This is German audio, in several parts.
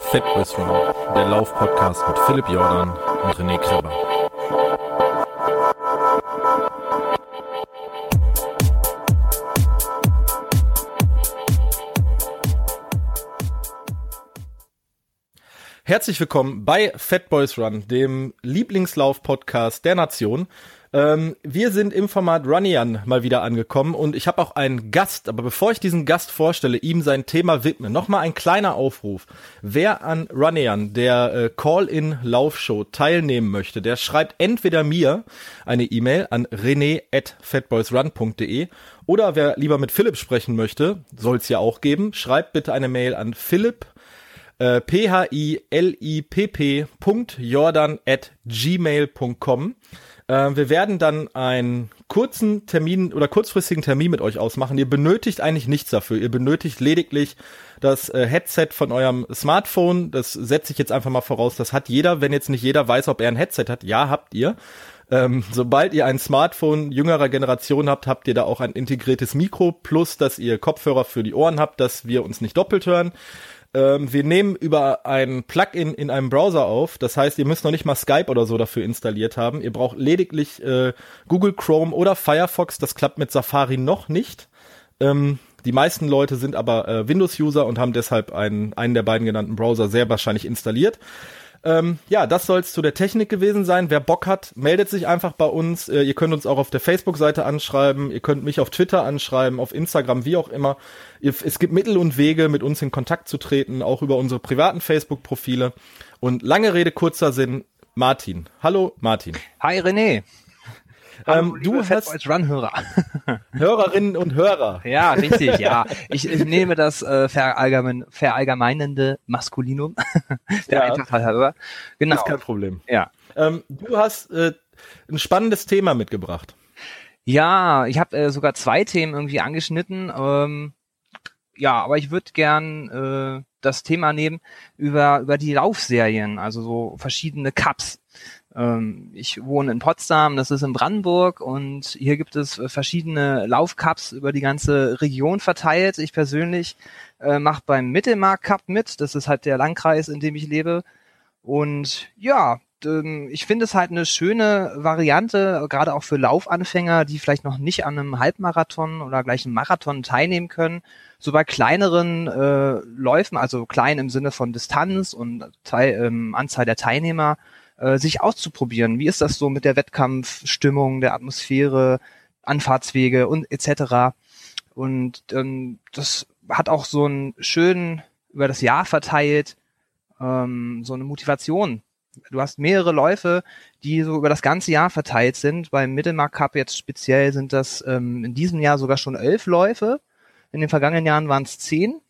Fatboys Run, der Lauf-Podcast mit Philipp Jordan und René Kreber. Herzlich willkommen bei Fatboys Run, dem Lieblingslauf-Podcast der Nation. Ähm, wir sind im Format Runnian mal wieder angekommen und ich habe auch einen Gast. Aber bevor ich diesen Gast vorstelle, ihm sein Thema widme, nochmal ein kleiner Aufruf. Wer an Runnian, der äh, Call-in-Laufshow, teilnehmen möchte, der schreibt entweder mir eine E-Mail an rene@fatboysrun.de oder wer lieber mit Philipp sprechen möchte, soll es ja auch geben, schreibt bitte eine Mail an philipp äh, p-h-i-l-i-p-p.jordan at gmail.com. Äh, wir werden dann einen kurzen Termin oder kurzfristigen Termin mit euch ausmachen. Ihr benötigt eigentlich nichts dafür. Ihr benötigt lediglich das äh, Headset von eurem Smartphone. Das setze ich jetzt einfach mal voraus. Das hat jeder. Wenn jetzt nicht jeder weiß, ob er ein Headset hat, ja, habt ihr. Ähm, sobald ihr ein Smartphone jüngerer Generation habt, habt ihr da auch ein integriertes Mikro plus, dass ihr Kopfhörer für die Ohren habt, dass wir uns nicht doppelt hören. Ähm, wir nehmen über ein Plugin in einem Browser auf. Das heißt, ihr müsst noch nicht mal Skype oder so dafür installiert haben. Ihr braucht lediglich äh, Google Chrome oder Firefox. Das klappt mit Safari noch nicht. Ähm, die meisten Leute sind aber äh, Windows-User und haben deshalb einen, einen der beiden genannten Browser sehr wahrscheinlich installiert. Ähm, ja, das soll es zu der Technik gewesen sein. Wer Bock hat, meldet sich einfach bei uns. Äh, ihr könnt uns auch auf der Facebook-Seite anschreiben. Ihr könnt mich auf Twitter anschreiben, auf Instagram, wie auch immer. Ihr, es gibt Mittel und Wege, mit uns in Kontakt zu treten, auch über unsere privaten Facebook-Profile. Und lange Rede, kurzer Sinn. Martin. Hallo, Martin. Hi, René. Ähm, du hast als Run-Hörer. Hörerinnen und Hörer. Ja, richtig, ja. Ich, ich nehme das äh, verallgemein, verallgemeinende Maskulinum. Der ja. Eintracht halber. Genau. Ist kein Problem. Ja. Ähm, du hast äh, ein spannendes Thema mitgebracht. Ja, ich habe äh, sogar zwei Themen irgendwie angeschnitten. Ähm, ja, aber ich würde gern äh, das Thema nehmen über über die Laufserien, also so verschiedene Cups. Ähm, ich wohne in Potsdam, das ist in Brandenburg und hier gibt es verschiedene Laufcups über die ganze Region verteilt. Ich persönlich äh, mache beim Mittelmark Cup mit, das ist halt der Landkreis, in dem ich lebe. Und ja, ähm, ich finde es halt eine schöne Variante, gerade auch für Laufanfänger, die vielleicht noch nicht an einem Halbmarathon oder gleich einem Marathon teilnehmen können. So bei kleineren äh, Läufen, also klein im Sinne von Distanz und Teil, ähm, Anzahl der Teilnehmer, äh, sich auszuprobieren. Wie ist das so mit der Wettkampfstimmung, der Atmosphäre, Anfahrtswege und etc. Und ähm, das hat auch so einen schönen über das Jahr verteilt ähm, so eine Motivation. Du hast mehrere Läufe, die so über das ganze Jahr verteilt sind. Beim Mittelmark Cup jetzt speziell sind das ähm, in diesem Jahr sogar schon elf Läufe. In den vergangenen Jahren waren es zehn.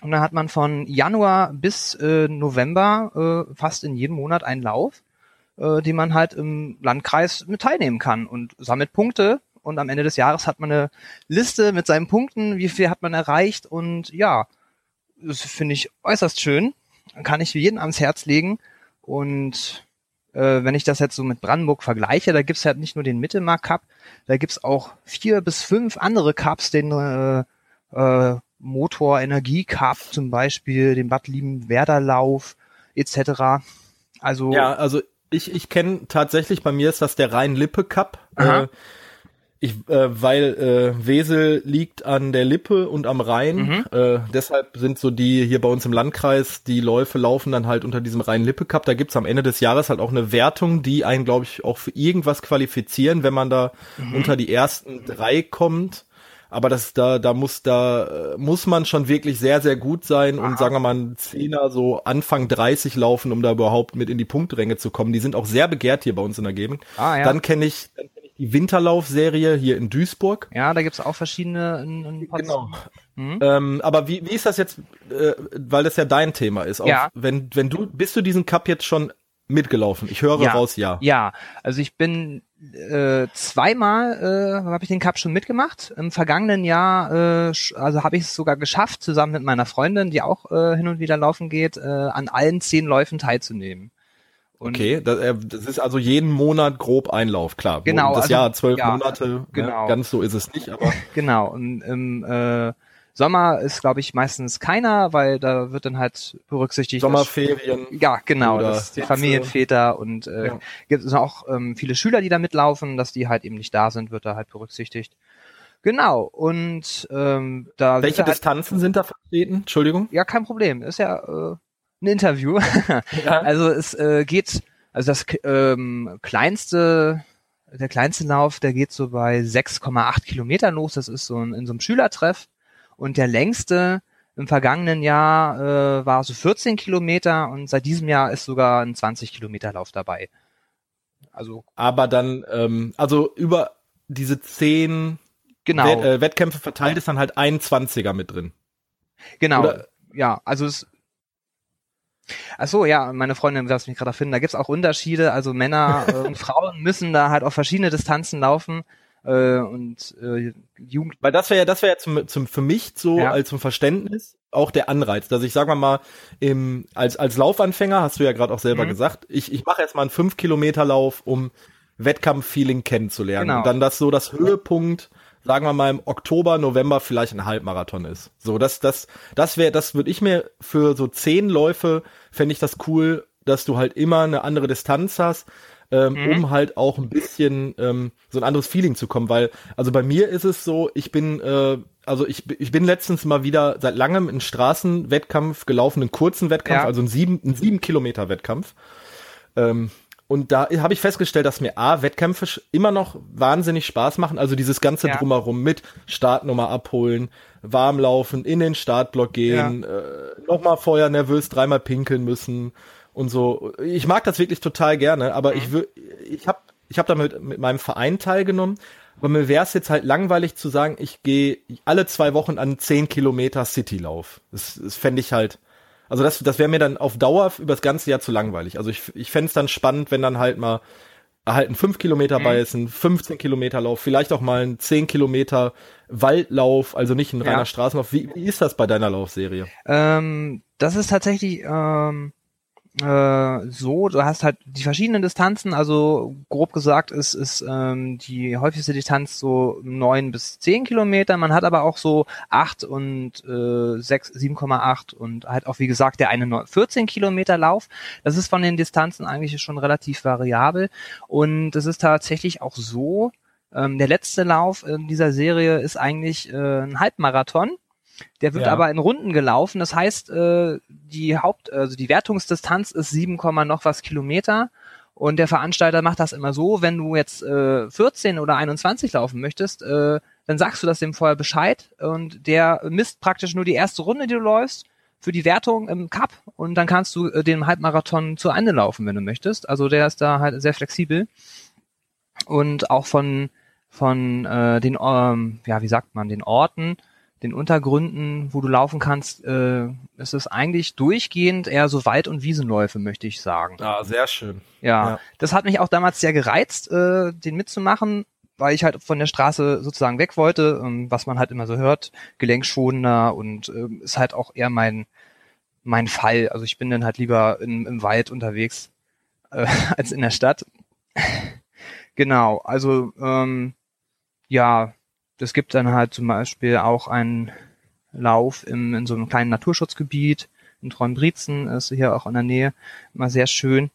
Und dann hat man von Januar bis äh, November äh, fast in jedem Monat einen Lauf, äh, den man halt im Landkreis mit teilnehmen kann und sammelt Punkte. Und am Ende des Jahres hat man eine Liste mit seinen Punkten, wie viel hat man erreicht. Und ja, das finde ich äußerst schön. Kann ich jeden ans Herz legen. Und äh, wenn ich das jetzt so mit Brandenburg vergleiche, da gibt's halt nicht nur den Mittelmark Cup, da gibt's auch vier bis fünf andere Cups, den äh, äh, Motor Energie Cup zum Beispiel, den Bad Liebenwerder-Lauf etc. Also ja, also ich, ich kenne tatsächlich, bei mir ist das der Rhein-Lippe Cup. Äh, ich, äh, weil äh, Wesel liegt an der Lippe und am Rhein. Mhm. Äh, deshalb sind so die hier bei uns im Landkreis, die Läufe laufen dann halt unter diesem Rhein-Lippe-Cup. Da gibt's am Ende des Jahres halt auch eine Wertung, die einen, glaube ich, auch für irgendwas qualifizieren, wenn man da mhm. unter die ersten drei kommt aber das da da muss da äh, muss man schon wirklich sehr sehr gut sein und sagen wir mal ein Zehner so Anfang 30 laufen, um da überhaupt mit in die Punktränge zu kommen. Die sind auch sehr begehrt hier bei uns in der Gegend. Ah, ja. Dann kenne ich, dann kenn ich die Winterlaufserie hier in Duisburg. Ja, da gibt's auch verschiedene. In, in genau. Mhm. Ähm, aber wie, wie ist das jetzt, äh, weil das ja dein Thema ist? Auch ja. Wenn, wenn du, bist du diesen Cup jetzt schon mitgelaufen? Ich höre ja. raus, ja. Ja, also ich bin äh, zweimal äh, habe ich den Cup schon mitgemacht. Im vergangenen Jahr, äh, also habe ich es sogar geschafft, zusammen mit meiner Freundin, die auch äh, hin und wieder laufen geht, äh, an allen zehn Läufen teilzunehmen. Und okay, das, äh, das, ist also jeden Monat grob Einlauf, klar. Genau. Das also, Jahr zwölf ja, Monate, ne, genau. Ne, ganz so ist es nicht, aber. genau. Und im äh, Sommer ist, glaube ich, meistens keiner, weil da wird dann halt berücksichtigt. Sommerferien. Ja, genau, das die Familienväter und äh, Ja. gibt es auch ähm, viele Schüler, die da mitlaufen, dass die halt eben nicht da sind, wird da halt berücksichtigt. Genau, und ähm, da Welche halt, Distanzen sind da vertreten? Entschuldigung. Ja, kein Problem. Ist ja äh, ein Interview. Ja. Also es äh, geht, also das ähm, kleinste, der kleinste Lauf, der geht so bei 6,8 Kilometern los. Das ist so ein, in so einem Schülertreff. Und der längste im vergangenen Jahr äh, war so 14 Kilometer und seit diesem Jahr ist sogar ein 20 Kilometer Lauf dabei. Also Aber dann, ähm, also über diese zehn genau, Wett, äh, Wettkämpfe verteilt ist dann halt ein 20er mit drin. genau. oder- ja, also es Ach so, ja, meine Freundin wird mich gerade erfinden. Da gibt's auch Unterschiede. Also Männer und Frauen müssen da halt auf verschiedene Distanzen laufen. Äh, und äh, Jugend Weil das wäre ja, das wäre ja zum, zum, für mich so Ja. als zum Verständnis auch der Anreiz, dass ich, sagen wir mal, im, als, als Laufanfänger, hast du ja gerade auch selber Mhm. gesagt, ich, ich mache jetzt mal einen 5 Kilometer Lauf, um Wettkampf-Feeling kennenzulernen. Genau. Und dann das so das Höhepunkt, sagen wir mal im Oktober, November vielleicht ein Halbmarathon ist. So, das, das, das wäre, das würde ich mir für so zehn Läufe, fände ich das cool, dass du halt immer eine andere Distanz hast, ähm, Mhm. um halt auch ein bisschen ähm, so ein anderes Feeling zu kommen, weil, also bei mir ist es so, ich bin, äh, also ich, ich bin letztens mal wieder seit langem einen Straßenwettkampf gelaufen, einen kurzen Wettkampf, Ja. also einen sieben, einen sieben Kilometer Wettkampf. Ähm, und da habe ich festgestellt, dass mir A, Wettkämpfe immer noch wahnsinnig Spaß machen. Also dieses ganze Ja. Drumherum mit Startnummer abholen, warmlaufen, in den Startblock gehen, äh, nochmal vorher nervös dreimal pinkeln müssen und so. Ich mag das wirklich total gerne, aber ich wür- ich habe ich hab damit mit meinem Verein teilgenommen. Aber mir wäre es jetzt halt langweilig zu sagen, ich gehe alle zwei Wochen an 10 Kilometer Citylauf. Das, das fände ich halt, also das, das wäre mir dann auf Dauer über das ganze Jahr zu langweilig. Also ich, ich fände es dann spannend, wenn dann halt mal halt ein 5 Kilometer bei ist, ein 15 Kilometer Lauf, vielleicht auch mal ein 10 Kilometer Waldlauf, also nicht ein Ja. reiner Straßenlauf. Wie, wie ist das bei deiner Laufserie? Ähm, das ist tatsächlich ähm, äh, so, du hast halt die verschiedenen Distanzen, also grob gesagt ist, ist ähm, die häufigste Distanz so neun bis zehn Kilometer, man hat aber auch so acht und äh, sechs, 7,8 und halt auch wie gesagt der eine neun- 14 Kilometer Lauf. Das ist von den Distanzen eigentlich schon relativ variabel und es ist tatsächlich auch so, ähm, der letzte Lauf in dieser Serie ist eigentlich äh, ein Halbmarathon. Der wird Ja. aber in Runden gelaufen. Das heißt, äh, die Haupt, also die Wertungsdistanz ist 7, Komma noch was Kilometer. Und der Veranstalter macht das immer so, wenn du jetzt äh, 14 oder 21 laufen möchtest, äh, dann sagst du das dem vorher Bescheid und der misst praktisch nur die erste Runde, die du läufst, für die Wertung im Cup und dann kannst du äh, den Halbmarathon zu Ende laufen, wenn du möchtest. Also der ist da halt sehr flexibel und auch von von äh, den ähm, ja wie sagt man den Orten den Untergründen, wo du laufen kannst, äh, ist es eigentlich durchgehend eher so Wald- und Wiesenläufe, möchte ich sagen. Ah, sehr schön. Ja, Ja. das hat mich auch damals sehr gereizt, äh, den mitzumachen, weil ich halt von der Straße sozusagen weg wollte, ähm, was man halt immer so hört, gelenkschonender und ähm, ist halt auch eher mein mein Fall. Also ich bin dann halt lieber in, im Wald unterwegs äh, als in der Stadt. genau, also ähm, ja, es gibt dann halt zum Beispiel auch einen Lauf im, in so einem kleinen Naturschutzgebiet. In Treuenbrietzen ist hier auch in der Nähe immer sehr schön.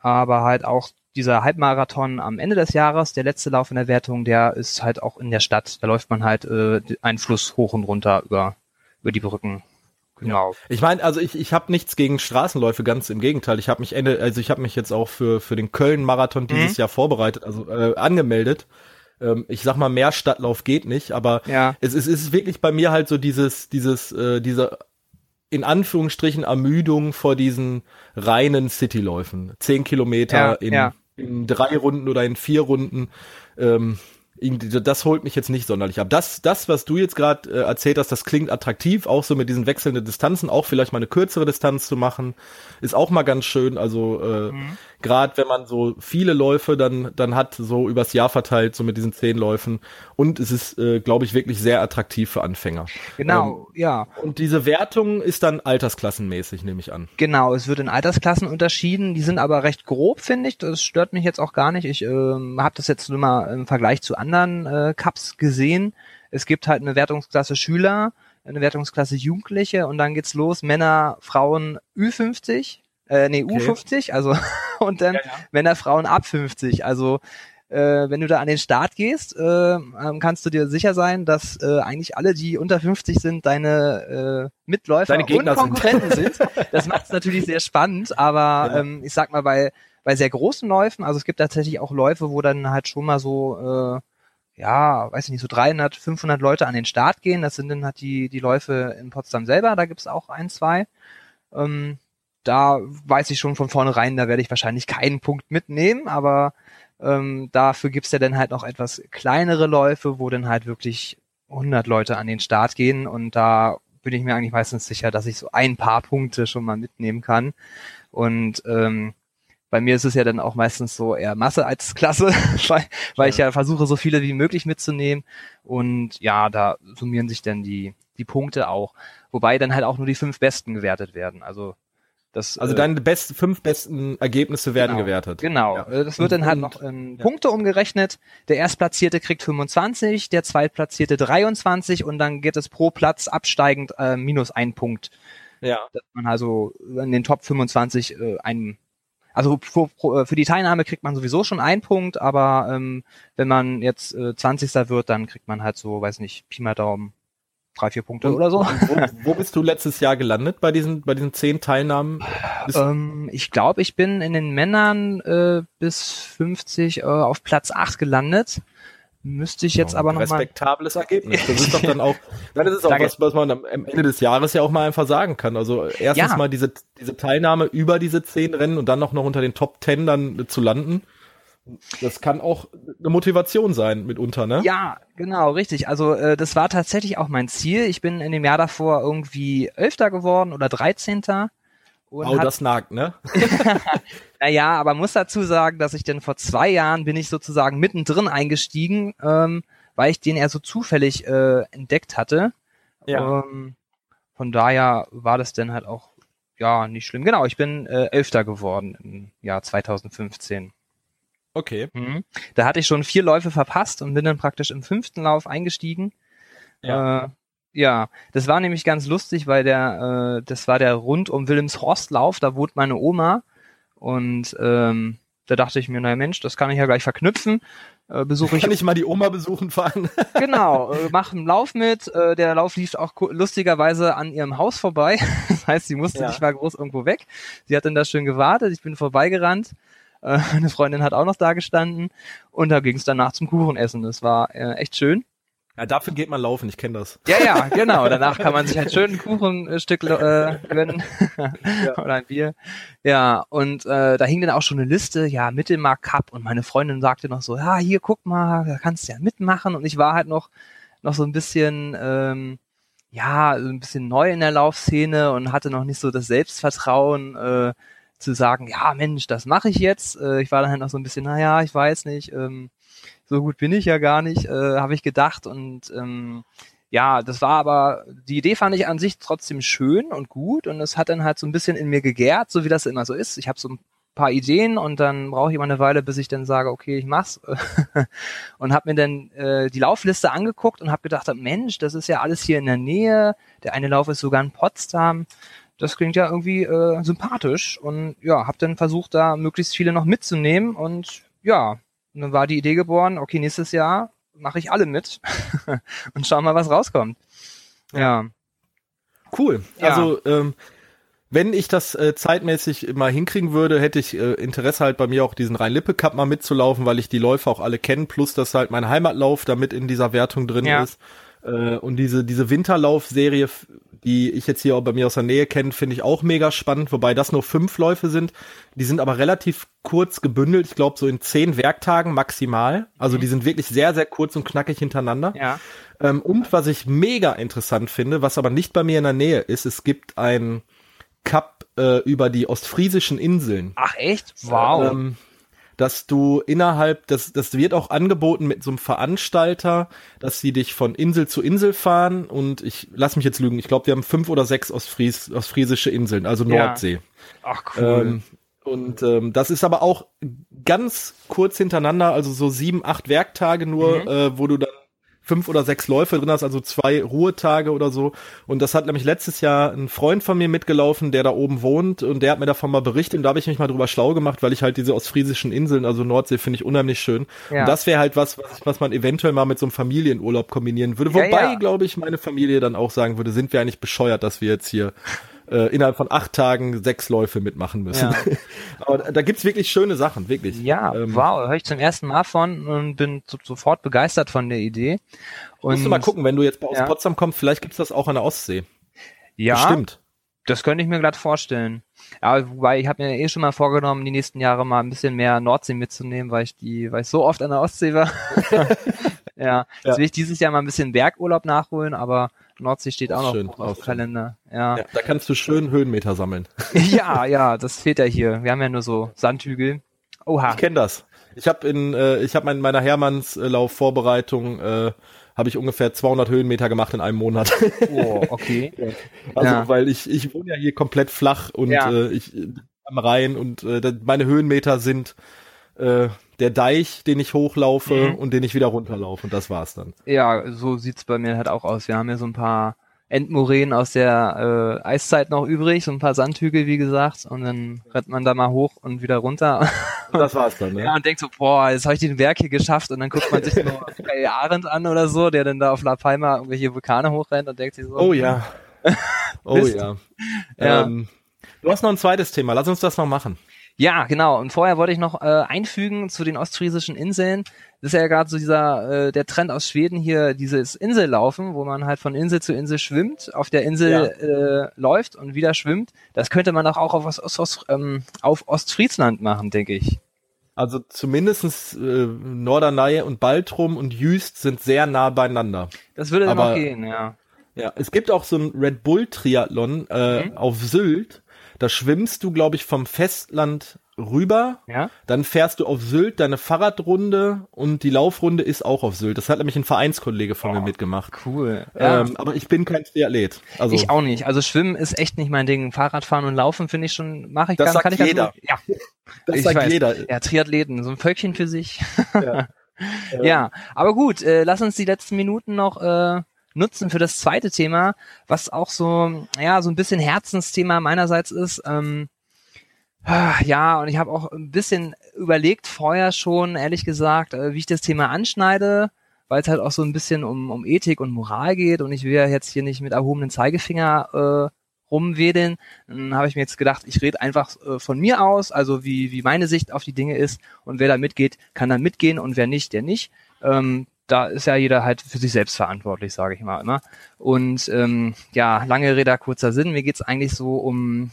Aber halt auch dieser Halbmarathon am Ende des Jahres, der letzte Lauf in der Wertung, der ist halt auch in der Stadt. Da läuft man halt äh, einen Fluss hoch und runter über, über die Brücken. Genau. Ich meine, also ich, ich habe nichts gegen Straßenläufe, ganz im Gegenteil. Ich habe mich Ende, also ich habe mich jetzt auch für für den Köln Marathon dieses Mhm. Jahr vorbereitet, also äh, angemeldet. Ähm, ich sag mal, mehr Stadtlauf geht nicht, aber Ja. es, es ist wirklich bei mir halt so dieses dieses äh, diese in Anführungsstrichen Ermüdung vor diesen reinen Cityläufen. Zehn Kilometer Ja, in, ja. in drei Runden oder in vier Runden. Ähm, das holt mich jetzt nicht sonderlich ab. Das, das was du jetzt gerade äh, erzählt hast, das klingt attraktiv, auch so mit diesen wechselnden Distanzen, auch vielleicht mal eine kürzere Distanz zu machen, ist auch mal ganz schön. Also äh, Mhm. Gerade wenn man so viele Läufe dann dann hat, so übers Jahr verteilt, so mit diesen zehn Läufen. Und es ist, äh, glaube ich, wirklich sehr attraktiv für Anfänger. Genau, ja. Und diese Wertung ist dann altersklassenmäßig, nehme ich an. Genau, es wird in Altersklassen unterschieden, die sind aber recht grob, finde ich. Das stört mich jetzt auch gar nicht. Ich ähm, habe das jetzt nur mal im Vergleich zu anderen äh, Cups gesehen. Es gibt halt eine Wertungsklasse Schüler, eine Wertungsklasse Jugendliche und dann geht's los, Männer, Frauen Ü50, äh, nee, okay. U50, also und dann ja, ja. Männer, Frauen ab 50. Also äh, wenn du da an den Start gehst, äh, ähm, kannst du dir sicher sein, dass äh, eigentlich alle, die unter 50 sind, deine äh, Mitläufer deine Gegner und Konkurrenten sind. sind. Das macht es natürlich sehr spannend, aber ja. ähm, ich sag mal, bei, bei sehr großen Läufen, also es gibt tatsächlich auch Läufe, wo dann halt schon mal so äh, ja, weiß ich nicht, so 300, 500 Leute an den Start gehen. Das sind dann halt die, die Läufe in Potsdam selber. Da gibt's auch ein, zwei. Ähm, da weiß ich schon von vornherein, da werde ich wahrscheinlich keinen Punkt mitnehmen, aber ähm, dafür gibt's ja dann halt noch etwas kleinere Läufe, wo dann halt wirklich 100 Leute an den Start gehen und da bin ich mir eigentlich meistens sicher, dass ich so ein paar Punkte schon mal mitnehmen kann. Und ähm, bei mir ist es ja dann auch meistens so eher Masse als Klasse, weil, weil ja. ich ja versuche, so viele wie möglich mitzunehmen. Und ja, da summieren sich dann die, die Punkte auch. Wobei dann halt auch nur die fünf Besten gewertet werden. Also das, also äh, deine besten, fünf besten Ergebnisse werden genau, gewertet. Genau. Ja. Das wird dann halt noch in ja. Punkte umgerechnet. Der Erstplatzierte kriegt 25, der Zweitplatzierte 23 und dann geht es pro Platz absteigend äh, minus ein Punkt. Ja. Dass man also in den Top 25 äh, einen also für, äh, für die Teilnahme kriegt man sowieso schon einen Punkt, aber ähm, wenn man jetzt äh, 20. wird, dann kriegt man halt so, weiß nicht, Pi mal Daumen, drei, vier Punkte oder so. Wo, wo, bist du letztes Jahr gelandet bei diesen, bei diesen zehn Teilnahmen? Ähm, ich glaube, ich bin in den Männern äh, bis 50 äh, auf Platz 8 gelandet. Müsste ich jetzt oh, aber noch respektables mal Ergebnis. Das ist doch dann auch, dann ist es auch was, was man am Ende des Jahres ja auch mal einfach sagen kann. Also erstens ja. mal diese diese Teilnahme über diese zehn Rennen und dann noch noch unter den Top Ten dann zu landen. Das kann auch eine Motivation sein mitunter, ne? Ja, genau, richtig. Also äh, das war tatsächlich auch mein Ziel. Ich bin in dem Jahr davor irgendwie Elfter geworden oder Dreizehnter. Und oh, hat, das nagt, ne? naja, aber muss dazu sagen, dass ich denn vor zwei Jahren bin ich sozusagen mittendrin eingestiegen, ähm, weil ich den eher so zufällig äh, entdeckt hatte. Ja. Ähm, von daher war das dann halt auch ja nicht schlimm. Genau, ich bin äh, Elfter geworden im Jahr 2015. Okay. Mhm. Da hatte ich schon vier Läufe verpasst und bin dann praktisch im fünften Lauf eingestiegen. Ja. Äh, ja, das war nämlich ganz lustig, weil der, äh, das war der rund um Wilhelmshorstlauf, da wohnt meine Oma und ähm, da dachte ich mir, naja Mensch, das kann ich ja gleich verknüpfen. Äh, besuche ich. Kann ich mal die Oma besuchen fahren? genau, äh, mach einen Lauf mit. Äh, der Lauf lief auch lustigerweise an ihrem Haus vorbei. das heißt, sie musste ja. nicht mal groß irgendwo weg. Sie hat dann da schön gewartet. Ich bin vorbeigerannt. Äh, eine Freundin hat auch noch da gestanden und da ging es danach zum Kuchenessen. Das war äh, echt schön. Ja, dafür geht man laufen, ich kenne das. Ja, ja, genau. Danach kann man sich halt schön ein Kuchenstück äh, gönnen ja. oder ein Bier. Ja, und äh, da hing dann auch schon eine Liste, ja, Mittelmark Cup und meine Freundin sagte noch so, ja, hier guck mal, da kannst du ja mitmachen und ich war halt noch noch so ein bisschen ähm, ja, so ein bisschen neu in der Laufszene und hatte noch nicht so das Selbstvertrauen äh, zu sagen, ja, Mensch, das mache ich jetzt. Äh, ich war dann halt noch so ein bisschen, naja, ich weiß nicht, ähm, so gut bin ich ja gar nicht, äh, habe ich gedacht. Und ähm, ja, das war aber, die Idee fand ich an sich trotzdem schön und gut und es hat dann halt so ein bisschen in mir gegärt, so wie das immer so ist. Ich habe so ein paar Ideen und dann brauche ich immer eine Weile, bis ich dann sage, okay, ich mach's. und habe mir dann äh, die Laufliste angeguckt und habe gedacht, Mensch, das ist ja alles hier in der Nähe. Der eine Lauf ist sogar in Potsdam. Das klingt ja irgendwie äh, sympathisch und ja, habe dann versucht, da möglichst viele noch mitzunehmen und ja, dann war die Idee geboren, okay, nächstes Jahr mache ich alle mit und schau mal, was rauskommt. Ja. Cool. Ja. Also, ähm, wenn ich das äh, zeitmäßig mal hinkriegen würde, hätte ich äh, Interesse halt bei mir auch diesen Rhein-Lippe-Cup mal mitzulaufen, weil ich die Läufe auch alle kenne, plus dass halt mein Heimatlauf damit in dieser Wertung drin ja. ist. Äh, und diese, diese Winterlaufserie, die ich jetzt hier auch bei mir aus der Nähe kenne, finde ich auch mega spannend, wobei das nur fünf Läufe sind. Die sind aber relativ kurz gebündelt, ich glaube so in zehn Werktagen maximal. Also mhm. die sind wirklich sehr, sehr kurz und knackig hintereinander. Ja. Ähm, und was ich mega interessant finde, was aber nicht bei mir in der Nähe ist, es gibt ein Cup äh, über die ostfriesischen Inseln. Ach echt? Wow. Ähm, dass du innerhalb, das, das wird auch angeboten mit so einem Veranstalter, dass sie dich von Insel zu Insel fahren und ich lass mich jetzt lügen, ich glaube, die haben fünf oder sechs Ostfries, ostfriesische Inseln, also Nordsee. Ja. Ach cool. Ähm, und ähm, das ist aber auch ganz kurz hintereinander, also so sieben, acht Werktage nur, mhm. äh, wo du dann fünf oder sechs Läufe drin hast, also zwei Ruhetage oder so. Und das hat nämlich letztes Jahr ein Freund von mir mitgelaufen, der da oben wohnt und der hat mir davon mal berichtet und da habe ich mich mal drüber schlau gemacht, weil ich halt diese ostfriesischen Inseln, also Nordsee, finde ich unheimlich schön. Ja. Und das wäre halt was, was, was man eventuell mal mit so einem Familienurlaub kombinieren würde. Wobei, ja, ja. glaube ich, meine Familie dann auch sagen würde, sind wir eigentlich bescheuert, dass wir jetzt hier äh, innerhalb von acht Tagen sechs Läufe mitmachen müssen. Ja. Aber da gibt's wirklich schöne Sachen, wirklich. Ja, ähm, wow, höre ich zum ersten Mal von und bin so, sofort begeistert von der Idee. Und, musst du mal gucken, wenn du jetzt aus ja. Potsdam kommst, vielleicht gibt's das auch an der Ostsee. Ja, Bestimmt. Das könnte ich mir glatt vorstellen. Ja, wobei ich habe mir eh schon mal vorgenommen, die nächsten Jahre mal ein bisschen mehr Nordsee mitzunehmen, weil ich die, weil ich so oft an der Ostsee war. ja, jetzt ja. will ich dieses Jahr mal ein bisschen Bergurlaub nachholen, aber Nordsee steht auch, auch noch auf dem Kalender. Ja. ja. Da kannst du schön Höhenmeter sammeln. ja, ja, das fehlt ja hier. Wir haben ja nur so Sandhügel. Oha. Ich kenne das. Ich habe in, äh, ich habe in meiner Hermannslauf-Vorbereitung äh, habe ich ungefähr 200 Höhenmeter gemacht in einem Monat. Oh, okay. also ja. weil ich ich wohne ja hier komplett flach und ja. äh, ich am Rhein und äh, meine Höhenmeter sind äh, der Deich, den ich hochlaufe mhm. und den ich wieder runterlaufe und das war's dann. Ja, so sieht's bei mir halt auch aus. Wir haben ja so ein paar Endmoränen aus der äh, Eiszeit noch übrig, so ein paar Sandhügel, wie gesagt, und dann rennt man da mal hoch und wieder runter. Und das war's dann, ne? Ja, und denkt so, boah, jetzt habe ich den Berg hier geschafft und dann guckt man sich so Ray Arendt an oder so, der dann da auf La Palma irgendwelche Vulkane hochrennt und denkt sich so, oh ja. oh ja. ja. Ähm, du hast noch ein zweites Thema, lass uns das noch machen. Ja, genau. Und vorher wollte ich noch äh, einfügen zu den ostfriesischen Inseln. Das ist ja gerade so dieser äh, der Trend aus Schweden hier, dieses Insellaufen, wo man halt von Insel zu Insel schwimmt, auf der Insel ja. äh, läuft und wieder schwimmt. Das könnte man auch auf, Ost, Ost, ähm, auf Ostfriesland machen, denke ich. Also zumindestens äh, Norderney und Baltrum und Jüst sind sehr nah beieinander. Das würde dann auch gehen, ja. Ja, es gibt auch so ein Red Bull Triathlon äh, mhm. auf Sylt da schwimmst du, glaube ich, vom Festland rüber. Ja. Dann fährst du auf Sylt deine Fahrradrunde und die Laufrunde ist auch auf Sylt. Das hat nämlich ein Vereinskollege von oh, mir mitgemacht. Cool. Ja. Ähm, aber ich bin kein Triathlet. Also ich auch nicht. Also Schwimmen ist echt nicht mein Ding. Fahrradfahren und Laufen finde ich schon, mache ich das kann, sagt kann ich jeder. Ja. Das ich sagt weiß. jeder. Ja, Triathleten, so ein Völkchen für sich. Ja. ja, aber gut, äh, lass uns die letzten Minuten noch äh, nutzen für das zweite Thema, was auch so, ja, so ein bisschen Herzensthema meinerseits ist. Ähm, ja, und ich habe auch ein bisschen überlegt vorher schon, ehrlich gesagt, äh, wie ich das Thema anschneide, weil es halt auch so ein bisschen um, um Ethik und Moral geht und ich will ja jetzt hier nicht mit erhobenen Zeigefinger äh, rumwedeln. Dann habe ich mir jetzt gedacht, ich rede einfach äh, von mir aus, also wie, wie meine Sicht auf die Dinge ist und wer da mitgeht, kann dann mitgehen und wer nicht, der nicht. Ähm, da ist ja jeder halt für sich selbst verantwortlich, sage ich mal immer. Und ähm, ja, lange Rede, kurzer Sinn. Mir geht's eigentlich so um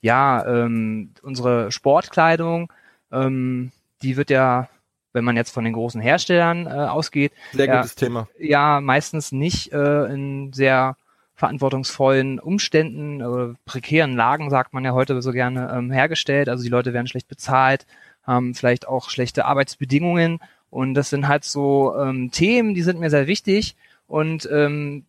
ja ähm, unsere Sportkleidung. Ähm, die wird ja, wenn man jetzt von den großen Herstellern äh, ausgeht, sehr ja, gutes Thema. Ja, meistens nicht äh, in sehr verantwortungsvollen Umständen, äh, prekären Lagen, sagt man ja heute so gerne, ähm, hergestellt. Also die Leute werden schlecht bezahlt, haben vielleicht auch schlechte Arbeitsbedingungen und das sind halt so ähm, Themen, die sind mir sehr wichtig und ähm,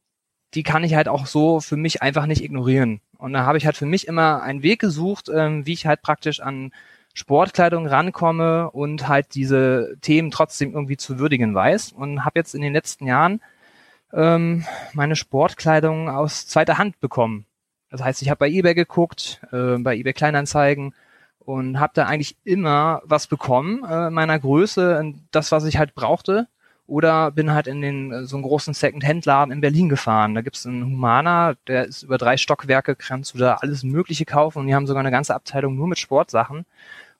die kann ich halt auch so für mich einfach nicht ignorieren. Und da habe ich halt für mich immer einen Weg gesucht, ähm, wie ich halt praktisch an Sportkleidung rankomme und halt diese Themen trotzdem irgendwie zu würdigen weiß. Und habe jetzt in den letzten Jahren ähm, meine Sportkleidung aus zweiter Hand bekommen. Das heißt, ich habe bei eBay geguckt, äh, bei eBay Kleinanzeigen und habe da eigentlich immer was bekommen äh, meiner Größe, das was ich halt brauchte. Oder bin halt in den äh, so einen großen Second-Hand-Laden in Berlin gefahren. Da gibt's einen Humana, der ist über drei Stockwerke, kannst du da alles Mögliche kaufen und die haben sogar eine ganze Abteilung nur mit Sportsachen.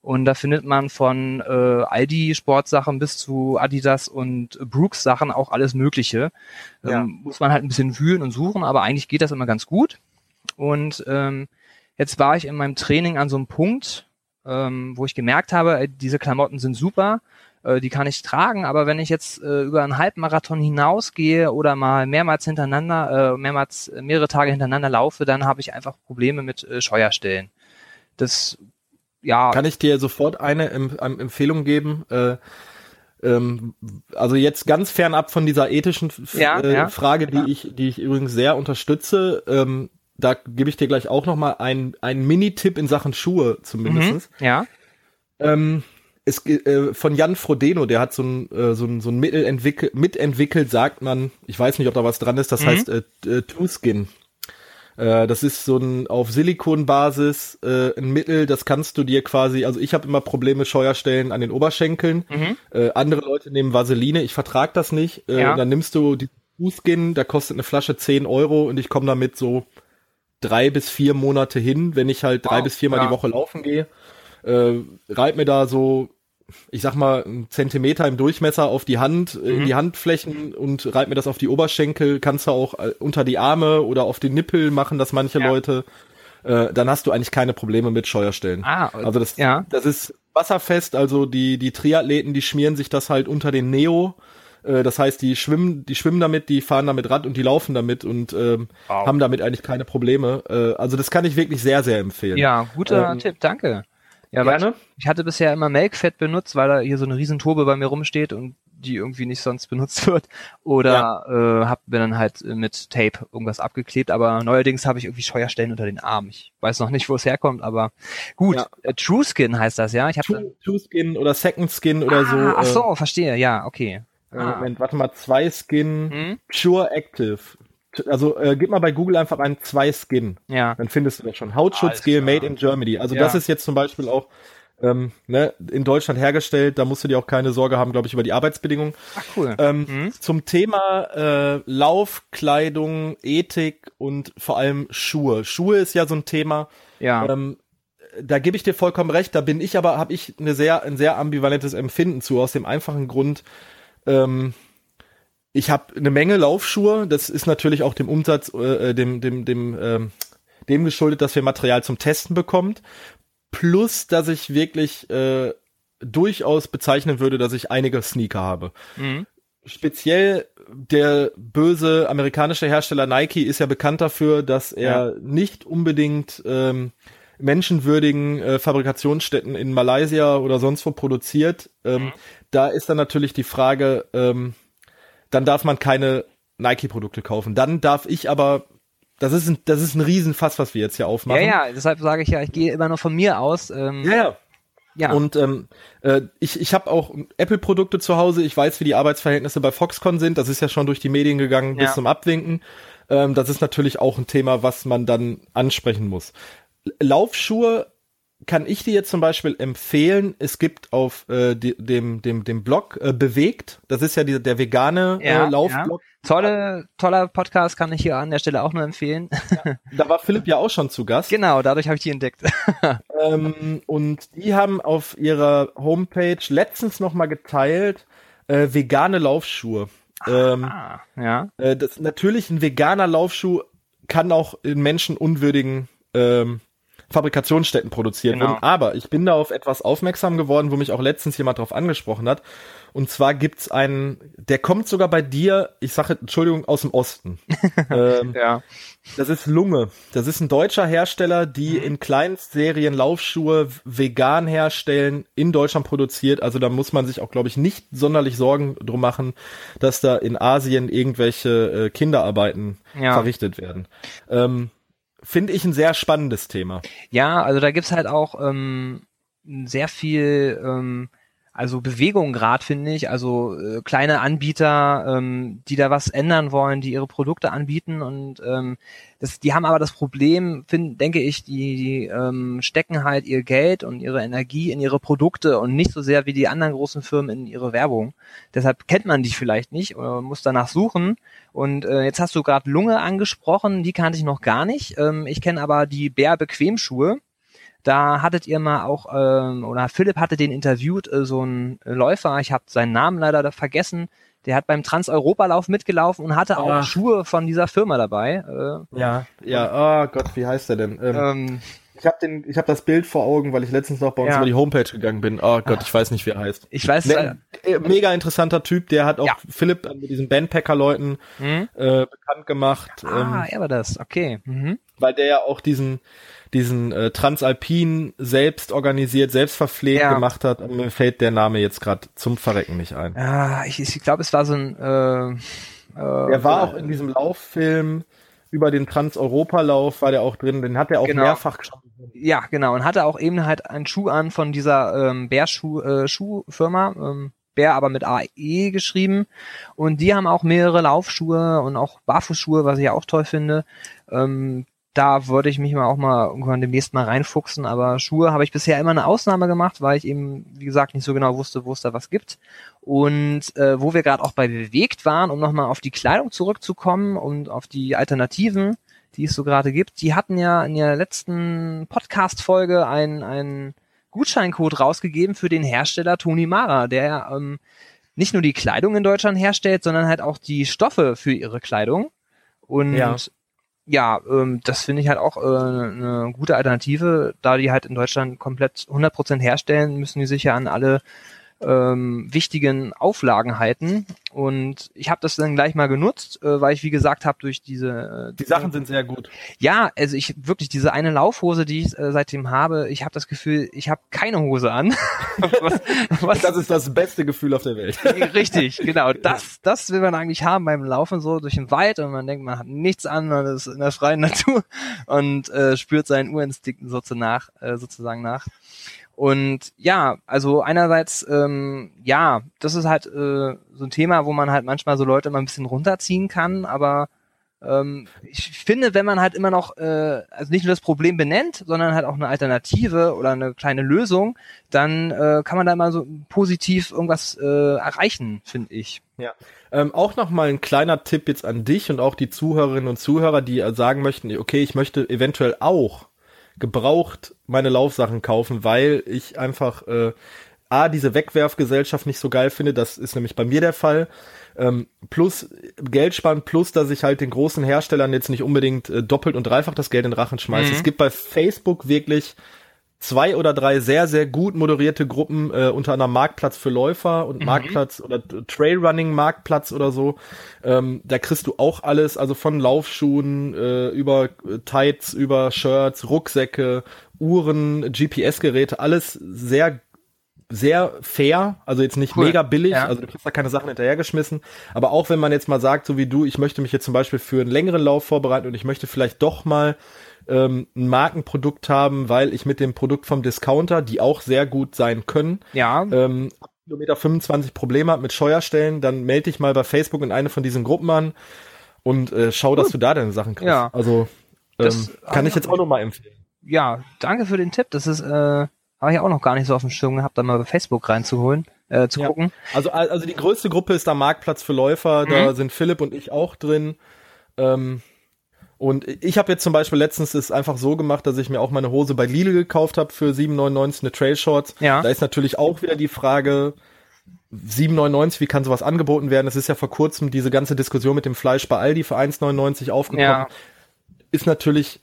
Und da findet man von äh, Aldi Sportsachen bis zu Adidas und Brooks Sachen auch alles Mögliche. Ja. Ähm, muss man halt ein bisschen wühlen und suchen, aber eigentlich geht das immer ganz gut. Und ähm, jetzt war ich in meinem Training an so einem Punkt, ähm, wo ich gemerkt habe, diese Klamotten sind super, äh, die kann ich tragen, aber wenn ich jetzt äh, über einen Halbmarathon hinausgehe oder mal mehrmals hintereinander, äh, mehrmals äh, mehrere Tage hintereinander laufe, dann habe ich einfach Probleme mit äh, Scheuerstellen. Das ja. Kann ich dir sofort eine Empfehlung geben? Äh, ähm, also jetzt ganz fernab von dieser ethischen ja, äh, ja, Frage, die ja. ich, die ich übrigens sehr unterstütze. Ähm, da gebe ich dir gleich auch noch mal einen, einen Mini-Tipp in Sachen Schuhe zumindest. Mhm, ja. Ähm, es äh, von Jan Frodeno, der hat so ein äh, so ein so ein Mittel entwickelt, mitentwickelt, sagt man. Ich weiß nicht, ob da was dran ist. Das mhm. heißt äh, äh, True Skin. Äh, das ist so ein auf Silikonbasis äh, ein Mittel, das kannst du dir quasi, also ich habe immer Probleme Scheuerstellen an den Oberschenkeln. Mhm. Äh, andere Leute nehmen Vaseline, ich vertrag das nicht. Äh, ja. Dann nimmst du die Fußskin, da kostet eine Flasche 10 Euro und ich komme damit so drei bis vier Monate hin, wenn ich halt drei wow, bis viermal ja. die Woche laufen gehe. Äh, reib mir da so ich sag mal, einen Zentimeter im Durchmesser auf die Hand, mhm. in die Handflächen und reib mir das auf die Oberschenkel, kannst du auch äh, unter die Arme oder auf den Nippel machen, das manche ja. Leute. Äh, dann hast du eigentlich keine Probleme mit Scheuerstellen. Ah, also das, ja. das ist wasserfest, also die, die Triathleten, die schmieren sich das halt unter den Neo. Äh, das heißt, die schwimmen, die schwimmen damit, die fahren damit Rad und die laufen damit und ähm, wow. haben damit eigentlich keine Probleme. Äh, also das kann ich wirklich sehr, sehr empfehlen. Ja, guter ähm, Tipp, danke. Ja, Gerne. Ich, ich, hatte bisher immer Melkfett benutzt, weil da hier so eine Riesenturbe bei mir rumsteht und die irgendwie nicht sonst benutzt wird. Oder ja. äh, hab mir dann halt mit Tape irgendwas abgeklebt, aber neuerdings habe ich irgendwie Scheuerstellen unter den Armen. Ich weiß noch nicht, wo es herkommt, aber gut. Ja. Äh, True Skin heißt das, ja? Ich hab True, True Skin oder Second Skin oder ah, so. Ach äh, so, verstehe, ja, okay. Äh, ah. Moment, warte mal, zwei Skin, hm? Pure Active also äh, gib mal bei Google einfach ein zwei Skin. Ja. Dann findest du das schon. Hautschutzgel made in Germany. Also ja. das ist jetzt zum Beispiel auch ähm, ne, in Deutschland hergestellt. Da musst du dir auch keine Sorge haben, glaube ich, über die Arbeitsbedingungen. Ach cool. Ähm, mhm. Zum Thema äh, Laufkleidung, Ethik und vor allem Schuhe. Schuhe ist ja so ein Thema. Ja. Ähm, da gebe ich dir vollkommen recht. Da bin ich aber, habe ich eine sehr, ein sehr ambivalentes Empfinden zu, aus dem einfachen Grund, ähm, ich habe eine Menge Laufschuhe. Das ist natürlich auch dem Umsatz, äh, dem, dem, dem, ähm, dem geschuldet, dass wir Material zum Testen bekommt. Plus, dass ich wirklich äh, durchaus bezeichnen würde, dass ich einige Sneaker habe. Mhm. Speziell der böse amerikanische Hersteller Nike ist ja bekannt dafür, dass er ja. nicht unbedingt ähm, menschenwürdigen äh, Fabrikationsstätten in Malaysia oder sonst wo produziert. Ähm, mhm. Da ist dann natürlich die Frage, ähm, dann darf man keine Nike-Produkte kaufen. Dann darf ich aber das ist ein, das ist ein Riesenfass, was wir jetzt hier aufmachen. Ja, ja, deshalb sage ich ja, ich gehe immer nur von mir aus. Ähm, ja, ja. Ja. Und ähm, äh, ich, ich habe auch Apple-Produkte zu Hause. Ich weiß, wie die Arbeitsverhältnisse bei Foxconn sind. Das ist ja schon durch die Medien gegangen ja. bis zum Abwinken. Ähm, das ist natürlich auch ein Thema, was man dann ansprechen muss. Laufschuhe kann ich dir jetzt zum Beispiel empfehlen, es gibt auf äh, die, dem, dem, dem Blog äh, Bewegt, das ist ja die, der vegane ja, äh, Laufblog. Ja. Tolle, toller Podcast kann ich hier an der Stelle auch nur empfehlen. Ja, da war Philipp ja auch schon zu Gast. Genau, dadurch habe ich die entdeckt. ähm, und die haben auf ihrer Homepage letztens nochmal geteilt, äh, vegane Laufschuhe. Ähm, ah, ja. Äh, das, natürlich ein veganer Laufschuh kann auch in menschenunwürdigen ähm, Fabrikationsstätten produziert genau. wurden. Aber ich bin da auf etwas aufmerksam geworden, wo mich auch letztens jemand drauf angesprochen hat. Und zwar gibt's einen, der kommt sogar bei dir, ich sage Entschuldigung, aus dem Osten. ähm, ja. Das ist Lunge. Das ist ein deutscher Hersteller, die mhm. in Kleinstserien Laufschuhe vegan herstellen, in Deutschland produziert. Also da muss man sich auch, glaube ich, nicht sonderlich Sorgen drum machen, dass da in Asien irgendwelche äh, Kinderarbeiten ja. verrichtet werden. Ähm, finde ich ein sehr spannendes Thema. Ja, also da gibt's halt auch ähm, sehr viel ähm, also Bewegung gerade, finde ich. Also äh, kleine Anbieter, ähm, die da was ändern wollen, die ihre Produkte anbieten und ähm, das, die haben aber das Problem, find, denke ich, die, die ähm, stecken halt ihr Geld und ihre Energie in ihre Produkte und nicht so sehr wie die anderen großen Firmen in ihre Werbung. Deshalb kennt man die vielleicht nicht oder muss danach suchen. Und äh, jetzt hast du gerade Lunge angesprochen, die kannte ich noch gar nicht. Ähm, ich kenne aber die Bär Bequemschuhe. Da hattet ihr mal auch, ähm, oder Philipp hatte den interviewt, äh, so ein Läufer, ich habe seinen Namen leider vergessen, der hat beim Trans-Europa-Lauf mitgelaufen und hatte auch Ach. Schuhe von dieser Firma dabei. Äh, ja, ja, oh Gott, wie heißt der denn? Ähm, ähm, ich habe den, ich habe das Bild vor Augen, weil ich letztens noch bei uns ja. über die Homepage gegangen bin. Oh Gott, ich weiß nicht, wie er heißt. Ich weiß. Ne, äh, mega interessanter Typ, der hat auch ja. Philipp mit diesen Bandpacker-Leuten mhm. äh, bekannt gemacht. Ah, ähm, er war das. Okay. Mhm. Weil der ja auch diesen diesen äh, Transalpin selbst organisiert, selbst verpflegt ja. gemacht hat. Und mir fällt der Name jetzt gerade zum Verrecken nicht ein. Ja, ich, ich glaube, es war so ein. Äh, äh, er war auch in diesem Lauffilm über den Trans-Europa-Lauf war der auch drin, den hat er auch Genau. mehrfach schon. Ja, genau. Und hatte auch eben halt einen Schuh an von dieser ähm, Bär-Schuh-Firma. Äh, ähm, Bär aber mit AE geschrieben. Und die haben auch mehrere Laufschuhe und auch Barfußschuhe, was ich auch toll finde. Ähm, da würde ich mich mal auch mal irgendwann demnächst mal reinfuchsen. Aber Schuhe habe ich bisher immer eine Ausnahme gemacht, weil ich eben, wie gesagt, nicht so genau wusste, wo es da was gibt. Und äh, wo wir gerade auch bei bewegt waren, um nochmal auf die Kleidung zurückzukommen und auf die Alternativen, die es so gerade gibt, die hatten ja in der letzten Podcast-Folge einen, einen Gutscheincode rausgegeben für den Hersteller Toni Mara, der ähm, nicht nur die Kleidung in Deutschland herstellt, sondern halt auch die Stoffe für ihre Kleidung. Und Ja. Ja, ähm, das finde ich halt auch äh, eine gute Alternative, da die halt in Deutschland komplett 100% herstellen, müssen die sich ja an alle ähm, wichtigen Auflagen halten. Und ich habe das dann gleich mal genutzt, äh, weil ich, wie gesagt habe, durch diese... Äh, Die Sachen sind sehr gut. ja, also ich wirklich diese eine Laufhose, die ich äh, seitdem habe, ich habe das Gefühl, ich habe keine Hose an. was, was, Das ist das beste Gefühl auf der Welt. Richtig, genau. Das, das will man eigentlich haben beim Laufen so durch den Wald und man denkt, man hat nichts an, man ist in der freien Natur und äh, spürt seinen Urinstinkten so nach, äh, sozusagen nach. Und ja, also einerseits, ähm, ja, das ist halt äh, so ein Thema, wo man halt manchmal so Leute mal ein bisschen runterziehen kann, aber ähm, ich finde, wenn man halt immer noch, äh, also nicht nur das Problem benennt, sondern halt auch eine Alternative oder eine kleine Lösung, dann äh, kann man da mal so positiv irgendwas äh, erreichen, finde ich. Ja. Ähm, auch noch mal ein kleiner Tipp jetzt an dich und auch die Zuhörerinnen und Zuhörer, die sagen möchten, okay, ich möchte eventuell auch gebraucht meine Laufsachen kaufen, weil ich einfach äh, A, diese Wegwerfgesellschaft nicht so geil finde, das ist nämlich bei mir der Fall. Ähm, plus Geld sparen, plus dass ich halt den großen Herstellern jetzt nicht unbedingt äh, doppelt und dreifach das Geld in den Rachen schmeiße. Mhm. Es gibt bei Facebook wirklich zwei oder drei sehr, sehr gut moderierte Gruppen, äh, unter anderem Marktplatz für Läufer und Marktplatz oder Trailrunning Marktplatz oder so. Ähm, da kriegst du auch alles, also von Laufschuhen äh, über Tights, über Shirts, Rucksäcke, Uhren, GPS-Geräte, alles sehr sehr fair, also jetzt nicht Cool. mega billig, Ja. also du kriegst da keine Sachen hinterhergeschmissen, aber auch wenn man jetzt mal sagt, so wie du, ich möchte mich jetzt zum Beispiel für einen längeren Lauf vorbereiten und ich möchte vielleicht doch mal ähm, ein Markenprodukt haben, weil ich mit dem Produkt vom Discounter, die auch sehr gut sein können, Ja, ähm, Kilometer 25 Probleme habe mit Scheuerstellen, dann melde dich mal bei Facebook in eine von diesen Gruppen an und äh, schau, dass du da deine Sachen kriegst. Ja. Also ähm, kann ich jetzt auch nochmal empfehlen. ja, danke für den Tipp. Das ist, äh, habe ich auch noch gar nicht so auf dem Schirm gehabt, da mal bei Facebook reinzuholen, äh, zu Ja. gucken. Also, also die größte Gruppe ist da Marktplatz für Läufer, da Mhm. sind Philipp und ich auch drin. Ähm, und ich habe jetzt zum Beispiel letztens es einfach so gemacht, dass ich mir auch meine Hose bei Lidl gekauft habe für 7,99 eine Trail Shorts. Ja. Da ist natürlich auch wieder die Frage, 7,99, wie kann sowas angeboten werden? Es ist ja vor kurzem diese ganze Diskussion mit dem Fleisch bei Aldi für 1,99 aufgekommen. Ja. Ist natürlich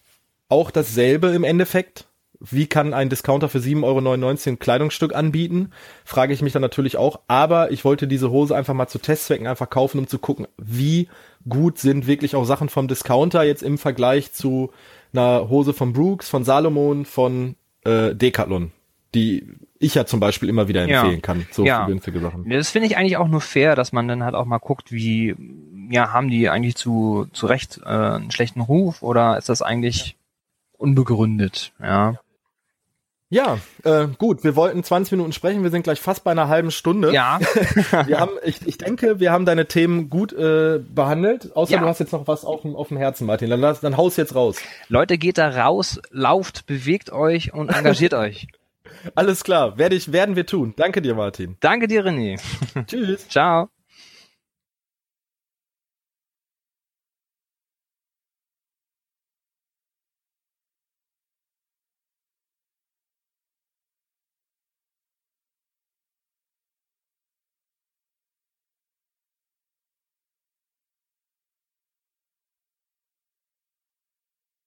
auch dasselbe im Endeffekt. Wie kann ein Discounter für 7,99 Euro ein Kleidungsstück anbieten? Frage ich mich dann natürlich auch. Aber ich wollte diese Hose einfach mal zu Testzwecken einfach kaufen, um zu gucken, wie gut sind wirklich auch Sachen vom Discounter jetzt im Vergleich zu einer Hose von Brooks, von Salomon, von äh, Decathlon, die ich ja zum Beispiel immer wieder Ja. empfehlen kann, so Ja. für günstige Sachen. Das finde ich eigentlich auch nur fair, dass man dann halt auch mal guckt, wie, ja, haben die eigentlich zu, zu Recht äh, einen schlechten Ruf oder ist das eigentlich unbegründet, ja. Ja, äh, gut, wir wollten 20 Minuten sprechen, wir sind gleich fast bei einer halben Stunde. Ja, Wir haben, ich, ich denke, wir haben deine Themen gut äh, behandelt, außer Ja. du hast jetzt noch was auf dem, auf dem Herzen, Martin. Dann, lass, dann haus jetzt raus. Leute, geht da raus, lauft, bewegt euch und engagiert euch. Alles klar, werde ich, werden wir tun. Danke dir, Martin. Danke dir, René. Tschüss. Ciao.